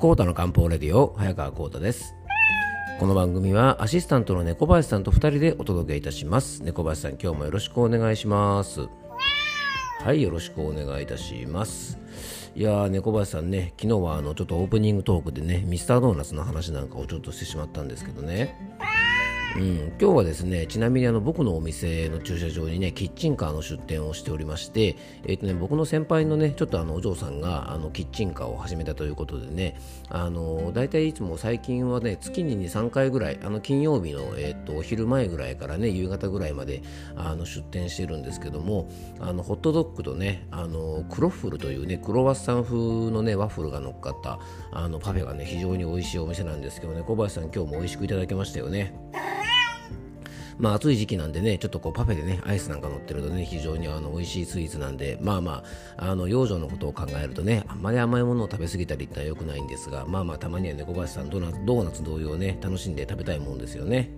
コータの漢方レディオ早川コータです。この番組はアシスタントの猫林さんと2人でお届けいたします。猫林さん今日もよろしくお願いします。はいよろしくお願いいたします。いやー猫林さんね昨日はあのちょっとオープニングトークでねミスタードーナツの話なんかをちょっとしてしまったんですけどね。うん、今日はですねちなみにあの僕のお店の駐車場にねキッチンカーの出店をしておりまして、えーとね、僕の先輩のねちょっとあのお嬢さんがあのキッチンカーを始めたということでねあの大体いつも最近はね月に2、3回ぐらいあの金曜日の、えーと、お昼前ぐらいからね夕方ぐらいまであの出店してるんですけどもあのホットドッグとねあのクロッフルというねクロワッサン風のねワッフルが乗っかったあのパフェがね非常に美味しいお店なんですけどね小林さん今日も美味しくいただきましたよね。まあ暑い時期なんでね、ちょっとこうパフェでね、アイスなんか乗ってるとね、非常にあの美味しいスイーツなんで、まあまあ、あの養生のことを考えるとね、あんまり甘いものを食べ過ぎたりってのは良くないんですが、まあまあたまにはね、小林さんドーナツ、ドーナツ同様ね、楽しんで食べたいもんですよね。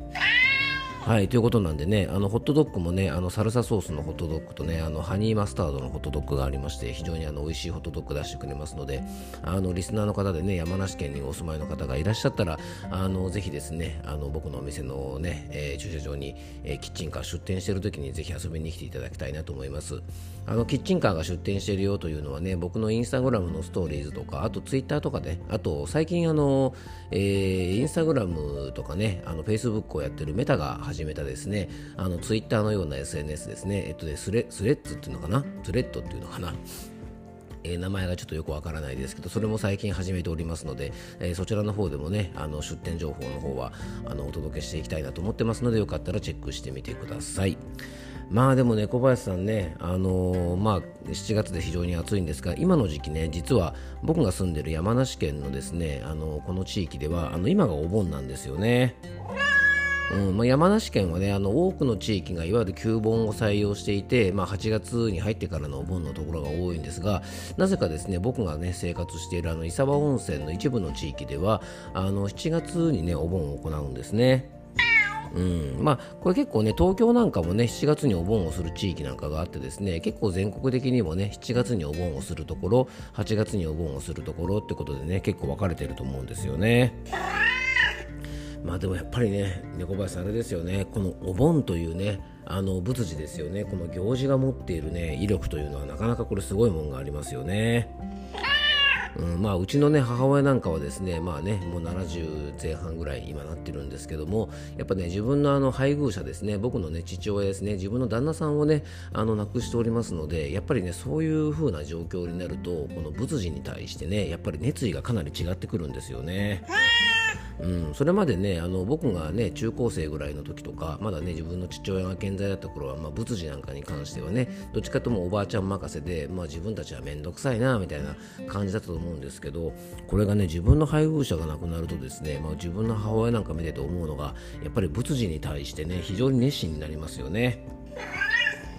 はい、ということなんでね、あのホットドッグもね、あのサルサソースのホットドッグとね、あのハニーマスタードのホットドッグがありまして、非常にあの美味しいホットドッグ出してくれますので、あのリスナーの方でね、山梨県にお住まいの方がいらっしゃったら、あのぜひですね、あの僕のお店のね、えー、駐車場に、えー、キッチンカー出店してる時にぜひ遊びに来ていただきたいなと思います。あのキッチンカーが出店してるよというのはね、僕のインスタグラムのストーリーズとか、あとツイッターとかで、あと最近あの、えー、インスタグラムとかね、あのフェイスブックをやってるメタが始めたですね、あのツイッターのような SNS ですね、えっとね、スレスレッズっていうのかな、スレッドっていうのかな？えー、名前がちょっとよくわからないですけど、それも最近始めておりますので、えー、そちらの方でもね、あの出店情報の方はあのお届けしていきたいなと思ってますので、よかったらチェックしてみてください。まあでもね、小林さんね、あのー、まあ、7月で非常に暑いんですが、今の時期ね、実は僕が住んでる山梨県のですね、あのー、この地域では、あの今がお盆なんですよね。うんまあ、山梨県はねあの多くの地域がいわゆる旧盆を採用していて、まあ、8月に入ってからのお盆のところが多いんですがなぜかですね僕がね生活しているあの伊沢温泉の一部の地域ではあの7月にねお盆を行うんですね。うんまあ、これ結構ね、東京なんかもね、7月にお盆をする地域なんかがあってですね、結構全国的にもね、7月にお盆をするところ、8月にお盆をするところってことでね、結構分かれてると思うんですよね。まあでもやっぱりね猫林さんあれですよねこのお盆というねあの仏事ですよねこの行事が持っているね威力というのはなかなかこれすごいもんがありますよね。うん、まあうちのね母親なんかはですねまあねもう70前半ぐらい今なってるんですけどもやっぱね自分のあの配偶者ですね僕のね父親ですね自分の旦那さんをねあの亡くしておりますのでやっぱりねそういう風な状況になるとこの仏事に対してねやっぱり熱意がかなり違ってくるんですよね。うん、それまでねあの僕がね中高生ぐらいの時とかまだね自分の父親が健在だった頃は、まあ、仏事なんかに関してはねどっちかともおばあちゃん任せで、まあ、自分たちは面倒くさいなみたいな感じだったと思うんですけどこれがね自分の配偶者が亡くなるとですね、まあ、自分の母親なんか見てて思うのがやっぱり仏事に対してね非常に熱心になりますよね。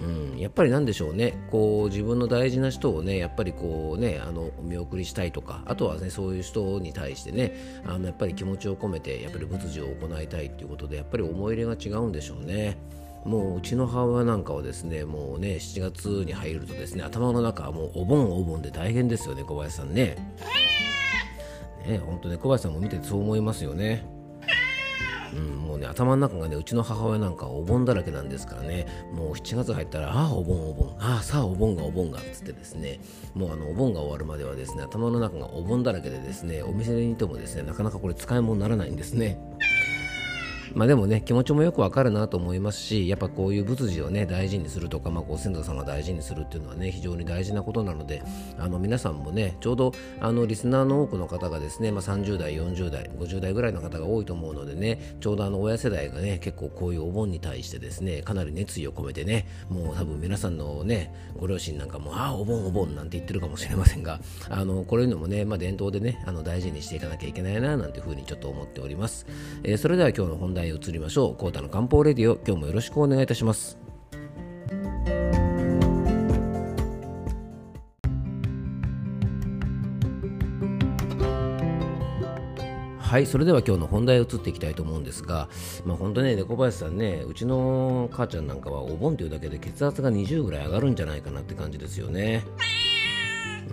うん、やっぱりなんでしょうねこう自分の大事な人をねやっぱりこうねあのお見送りしたいとかあとはねそういう人に対してねあのやっぱり気持ちを込めてやっぱり仏事を行いたいということでやっぱり思い入れが違うんでしょうね。もううちの母親なんかはですねもうね7月に入るとですね頭の中はもうお盆お盆で大変ですよね小林さんね。ね本当ね小林さんも見ててそう思いますよね。うん、もうね頭の中がねうちの母親なんかお盆だらけなんですからね。もう7月入ったらああお盆お盆。ああさあお盆がお盆がっつってですね。もうあのお盆が終わるまではですね頭の中がお盆だらけでですねお店にいてもですねなかなかこれ使い物にならないんですね。まあでもね、気持ちもよくわかるなと思いますし、やっぱこういう仏事をね、大事にするとか、まあ、ご先祖様が大事にするっていうのはね、非常に大事なことなので、あの皆さんもね、ちょうどあのリスナーの多くの方がですね、まあ、30代、40代、50代ぐらいの方が多いと思うのでね、ちょうどあの親世代がね、結構こういうお盆に対してですね、かなり熱意を込めてね、もう多分皆さんのね、ご両親なんかも、ああ、お盆お盆なんて言ってるかもしれませんが、あのこういうのもね、まあ、伝統でね、あの大事にしていかなきゃいけないな、なんていうふうにちょっと思っております。えー、それでは今日の本題へ移りましょう。コータの漢方レディオ今日もよろしくお願いいたしますはいそれでは今日の本題を移っていきたいと思うんですが、まあ、本当ね猫林さんねうちの母ちゃんなんかはお盆というだけで血圧が20ぐらい上がるんじゃないかなって感じですよね。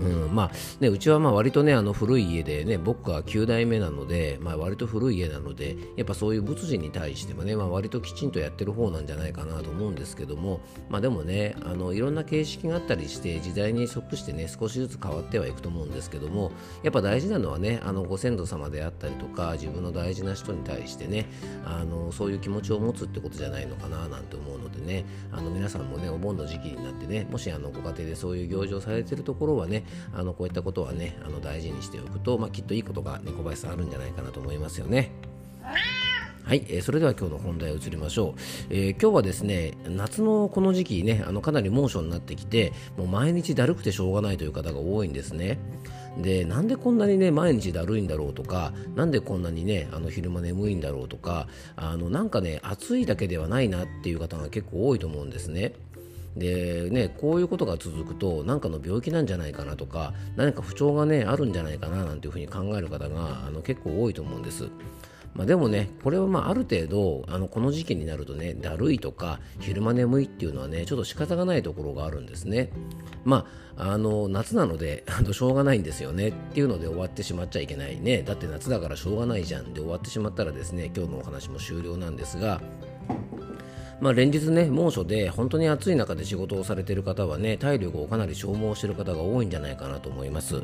うんまあね、うちはまあ割とねあの古い家でね僕が9代目なので、まあ、割と古い家なのでやっぱそういう仏事に対してもね、まあ、割ときちんとやってる方なんじゃないかなと思うんですけども、まあ、でもねあのいろんな形式があったりして時代に即してね少しずつ変わってはいくと思うんですけどもやっぱ大事なのはねあのご先祖様であったりとか自分の大事な人に対してねあのそういう気持ちを持つってことじゃないのかななんて思うのでねあの皆さんもねお盆の時期になってねもしあのご家庭でそういう行事をされてるところはねあのこういったことはねあの大事にしておくと、まあ、きっといいことが猫林さんあるんじゃないかなと思いますよね。はい、えー、それでは今日の本題移りましょう、えー、今日はですね夏のこの時期ねあのかなり猛暑になってきてもう毎日だるくてしょうがないという方が多いんですね。でなんでこんなにね毎日だるいんだろうとかなんでこんなにねあの昼間眠いんだろうとかあのなんかね暑いだけではないなっていう方が結構多いと思うんですね。でね、こういうことが続くと何かの病気なんじゃないかなとか何か不調が、ね、あるんじゃないかななんていうふうに考える方があの結構多いと思うんです。まあ、でもね、これはまあある程度あのこの時期になるとね、だるいとか昼間眠いっていうのはね、ちょっと仕方がないところがあるんですね。まあ、あの夏なのであのしょうがないんですよねっていうので終わってしまっちゃいけないね。だって夏だからしょうがないじゃんで終わってしまったらですね、今日のお話も終了なんですが、まあ、連日ね猛暑で本当に暑い中で仕事をされている方はね体力をかなり消耗している方が多いんじゃないかなと思います。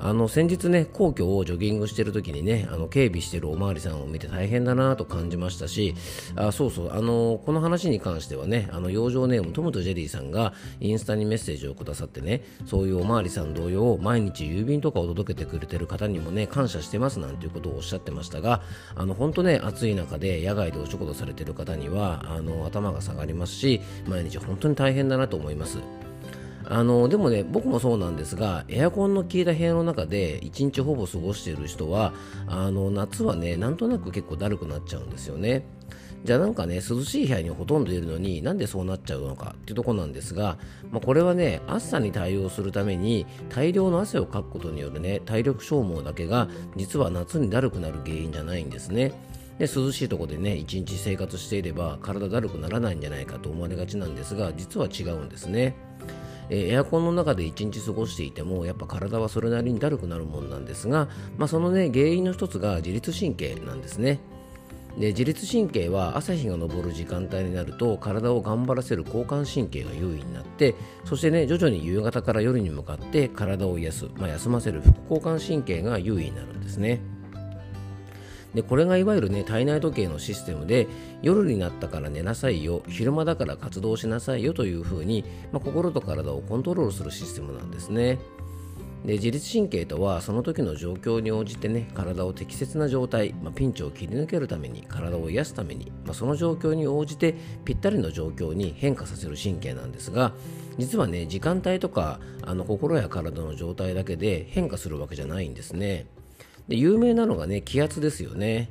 あの先日ね皇居をジョギングしてる時にねあの警備してるおまわりさんを見て大変だなと感じましたしあそうそうあのこの話に関してはねあの養生ネームトムとジェリーさんがインスタにメッセージをくださってねそういうおまわりさん同様毎日郵便とかを届けてくれてる方にもね感謝してますなんていうことをおっしゃってましたがあの本当ね暑い中で野外でお仕事されてる方にはあの頭が下がりますし毎日本当に大変だなと思います。あのでもね僕もそうなんですがエアコンの効いた部屋の中で1日ほぼ過ごしている人はあの夏はねなんとなく結構だるくなっちゃうんですよね。じゃあなんかね涼しい部屋にほとんどいるのになんでそうなっちゃうのかっていうとこなんですが、まあ、これはね暑さに対応するために大量の汗をかくことによるね体力消耗だけが実は夏にだるくなる原因じゃないんですね。で涼しいところでね一日生活していれば体だるくならないんじゃないかと思われがちなんですが実は違うんですね。えエアコンの中で1日過ごしていてもやっぱ体はそれなりにだるくなるもんなんですが、まあ、そのね原因の一つが自律神経なんですねで自律神経は朝日が昇る時間帯になると体を頑張らせる交感神経が優位になってそしてね徐々に夕方から夜に向かって体を癒す、まあ、休ませる副交感神経が優位になるんですね。でこれがいわゆるね体内時計のシステムで夜になったから寝なさいよ昼間だから活動しなさいよというふうに、まあ、心と体をコントロールするシステムなんですね。で自律神経とはその時の状況に応じてね体を適切な状態、まあ、ピンチを切り抜けるために体を癒すために、まあ、その状況に応じてぴったりの状況に変化させる神経なんですが実はね時間帯とかあの心や体の状態だけで変化するわけじゃないんですね。で有名なのがね気圧ですよね。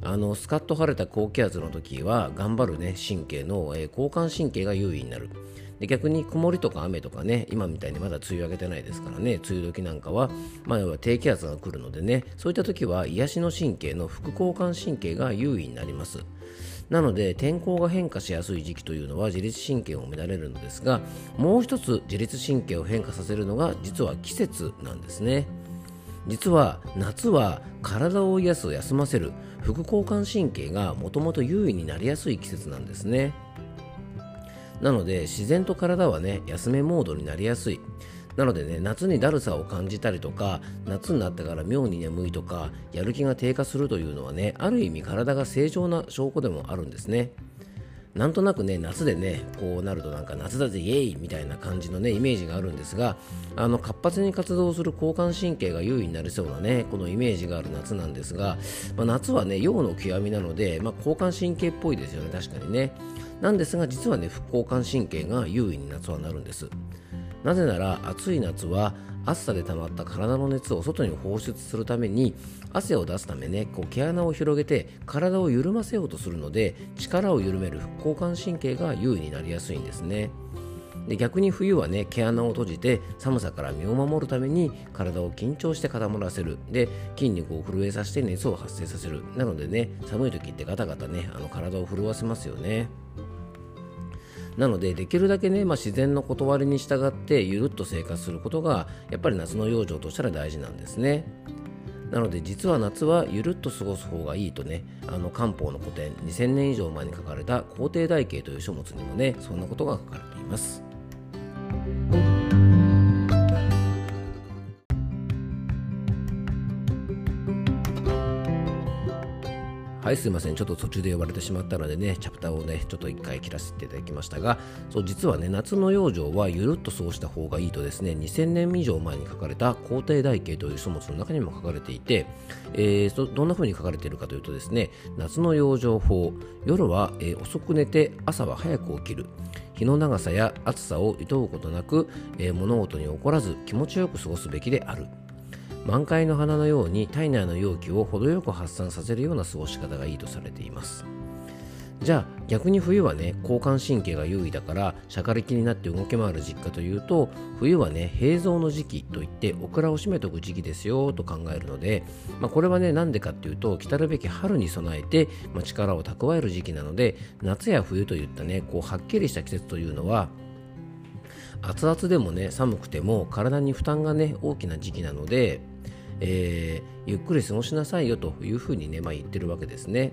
あのスカッと晴れた高気圧の時は頑張るね神経の、えー、交感神経が優位になる。で逆に曇りとか雨とかね今みたいにまだ梅雨明けてないですからね梅雨時なんかは、まあ、要は低気圧が来るのでねそういった時は癒しの神経の副交感神経が優位になります。なので天候が変化しやすい時期というのは自律神経も乱れるのですがもう一つ自律神経を変化させるのが実は季節なんですね。実は夏は体を癒す休ませる副交感神経がもともと優位になりやすい季節なんですね。なので自然と体はね休めモードになりやすい。なのでね夏にだるさを感じたりとか夏になってから妙に眠いとかやる気が低下するというのはねある意味体が正常な証拠でもあるんですね。なんとなくね夏でねこうなるとなんか夏だぜイエイみたいな感じのねイメージがあるんですがあの活発に活動する交感神経が優位になりそうなねこのイメージがある夏なんですが、まあ、夏はね陽の極みなので、まあ、交感神経っぽいですよね確かにね。なんですが実はね副交感神経が優位に夏はなるんです。なぜなら暑い夏は暑さで溜まった体の熱を外に放出するために汗を出すためねこう毛穴を広げて体を緩ませようとするので力を緩める副交感神経が優位になりやすいんですね。で逆に冬はね毛穴を閉じて寒さから身を守るために体を緊張して固まらせる。で筋肉を震えさせて熱を発生させる。なのでね寒い時ってガタガタねあの体を震わせますよね。なのでできるだけね、まあ、自然の断りに従ってゆるっと生活することがやっぱり夏の養生としたら大事なんですね。なので実は夏はゆるっと過ごす方がいいとねあの漢方の古典2000年以上前に書かれた皇帝台形という書物にもねそんなことが書かれています。はいすいません。ちょっと途中で呼ばれてしまったのでねチャプターをねちょっと一回切らせていただきましたがそう実はね夏の養生はゆるっと過ごした方がいいとですね2000年以上前に書かれた皇帝台形という書物の中にも書かれていて、えー、どんな風に書かれているかというとですね夏の養生法夜は、えー、遅く寝て朝は早く起きる。日の長さや暑さを厭うことなく、えー、物事に起こらず気持ちよく過ごすべきである。満開の花のように体内の容器を程よく発散させるような過ごし方がいいとされています。じゃあ逆に冬はね交感神経が優位だからしゃかりきになって動き回る実家というと冬はね平蔵の時期といってオクラを締めとく時期ですよと考えるので、まあ、これはねなんでかっていうと来たるべき春に備えて、まあ、力を蓄える時期なので夏や冬といったねこうはっきりした季節というのは熱々でもね寒くても体に負担がね大きな時期なのでえー、ゆっくり過ごしなさいよというふうにね、まあ、言ってるわけですね。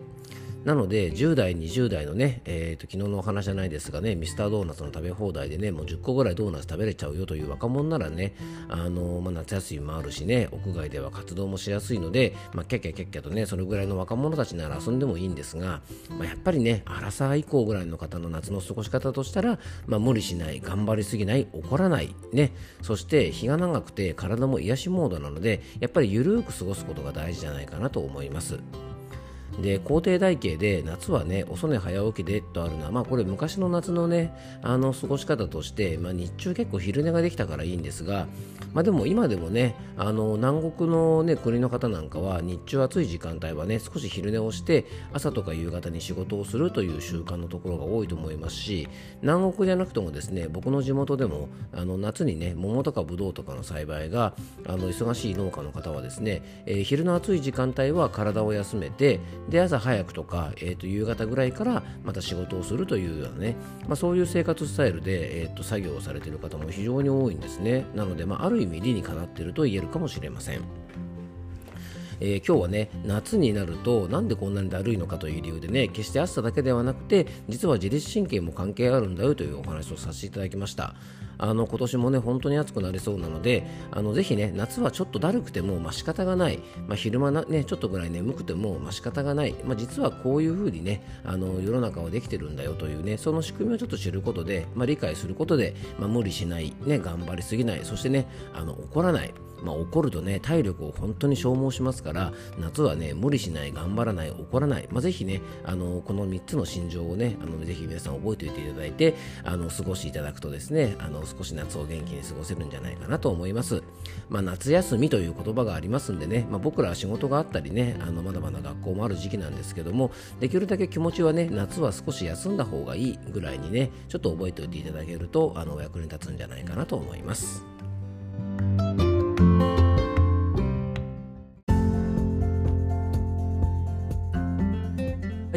なので10代20代のね、えーと、昨日のお話じゃないですがねミスタードーナツの食べ放題でねもう10個ぐらいドーナツ食べれちゃうよという若者ならねあの、まあ、夏休みもあるしね屋外では活動もしやすいので、まあ、キャキャキャキャとねそれぐらいの若者たちなら遊んでもいいんですが、まあ、やっぱりね荒さ以降ぐらいの方の夏の過ごし方としたら、まあ、無理しない頑張りすぎない怒らないねそして日が長くて体も癒しモードなのでやっぱりゆるーく過ごすことが大事じゃないかなと思います。で皇帝台形で夏はね遅寝早起きでとあるのは、まあ、これ昔の夏のねあの過ごし方として、まあ、日中結構昼寝ができたからいいんですが、まあ、でも今でもねあの南国の、ね、国の方なんかは日中暑い時間帯はね少し昼寝をして朝とか夕方に仕事をするという習慣のところが多いと思いますし南国じゃなくてもですね僕の地元でもあの夏にね桃とかぶどうとかの栽培があの忙しい農家の方はですね、えー、昼の暑い時間帯は体を休めてで朝早くとか、えー、と夕方ぐらいからまた仕事をするというようなね、まあ、そういう生活スタイルで、えー、と作業をされている方も非常に多いんですねなので、まあ、ある意味理にかなっていると言えるかもしれません。えー、今日はね夏になるとなんでこんなにだるいのかという理由でね決して暑さだけではなくて実は自律神経も関係あるんだよというお話をさせていただきましたあの今年もね本当に暑くなりそうなのであのぜひね夏はちょっとだるくても、まあ、仕方がない、まあ、昼間な、ね、ちょっとぐらい眠くても、まあ、仕方がない、まあ、実はこういう風にねあの世の中はできてるんだよというねその仕組みをちょっと知ることで、まあ、理解することで、まあ、無理しない、ね、頑張りすぎないそしてねあの怒らない。まあ、怒るとね体力を本当に消耗しますから夏はね無理しない頑張らない怒らない、まあ、ぜひねあのこの3つの心情をねあのぜひ皆さん覚えておいていただいてあの過ごしていただくとですねあの少し夏を元気に過ごせるんじゃないかなと思います、まあ、夏休みという言葉がありますんでね、まあ、僕らは仕事があったりねあのまだまだ学校もある時期なんですけどもできるだけ気持ちはね夏は少し休んだ方がいいぐらいにねちょっと覚えておいていただけるとあのお役に立つんじゃないかなと思います。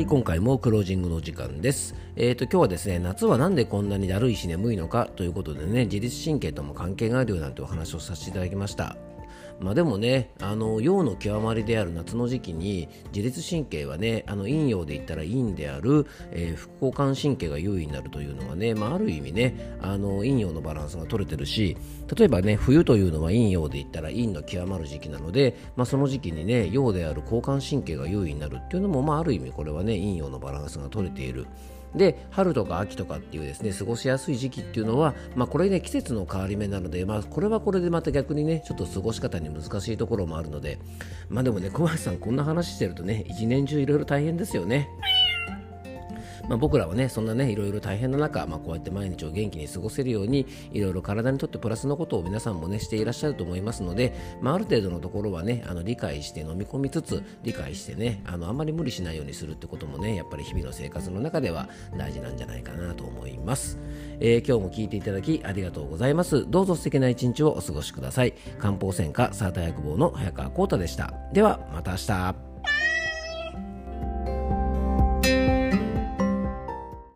今回もクロージングの時間です。えっ、ー、と、今日はですね、夏はなんでこんなにだるいし眠いのかということでね、自律神経とも関係があるよなんてお話をさせていただきました。まあ、でもねあの陽の極まりである夏の時期に自律神経はねあの陰陽で言ったら陰である、えー、副交感神経が優位になるというのはね、まあ、ある意味ねあの陰陽のバランスが取れてるし例えばね冬というのは陰陽で言ったら陰の極まる時期なので、まあ、その時期にね陽である交感神経が優位になるっていうのも、まあ、ある意味これはね陰陽のバランスが取れている。で春とか秋とかっていうですね過ごしやすい時期っていうのは、まあ、これね季節の変わり目なので、まあ、これはこれでまた逆にねちょっと過ごし方に難しいところもあるのでまあでもね小林さんこんな話してるとね一年中いろいろ大変ですよね。まあ、僕らはねそんなねいろいろ大変な中、まあ、こうやって毎日を元気に過ごせるようにいろいろ体にとってプラスのことを皆さんもねしていらっしゃると思いますので、まあ、ある程度のところはねあの理解して飲み込みつつ理解してねあのあんまり無理しないようにするってこともねやっぱり日々の生活の中では大事なんじゃないかなと思います、えー、今日も聞いていただきありがとうございます。どうぞ素敵な一日をお過ごしください。漢方専科サータ薬房の早川浩太でした。ではまた明日。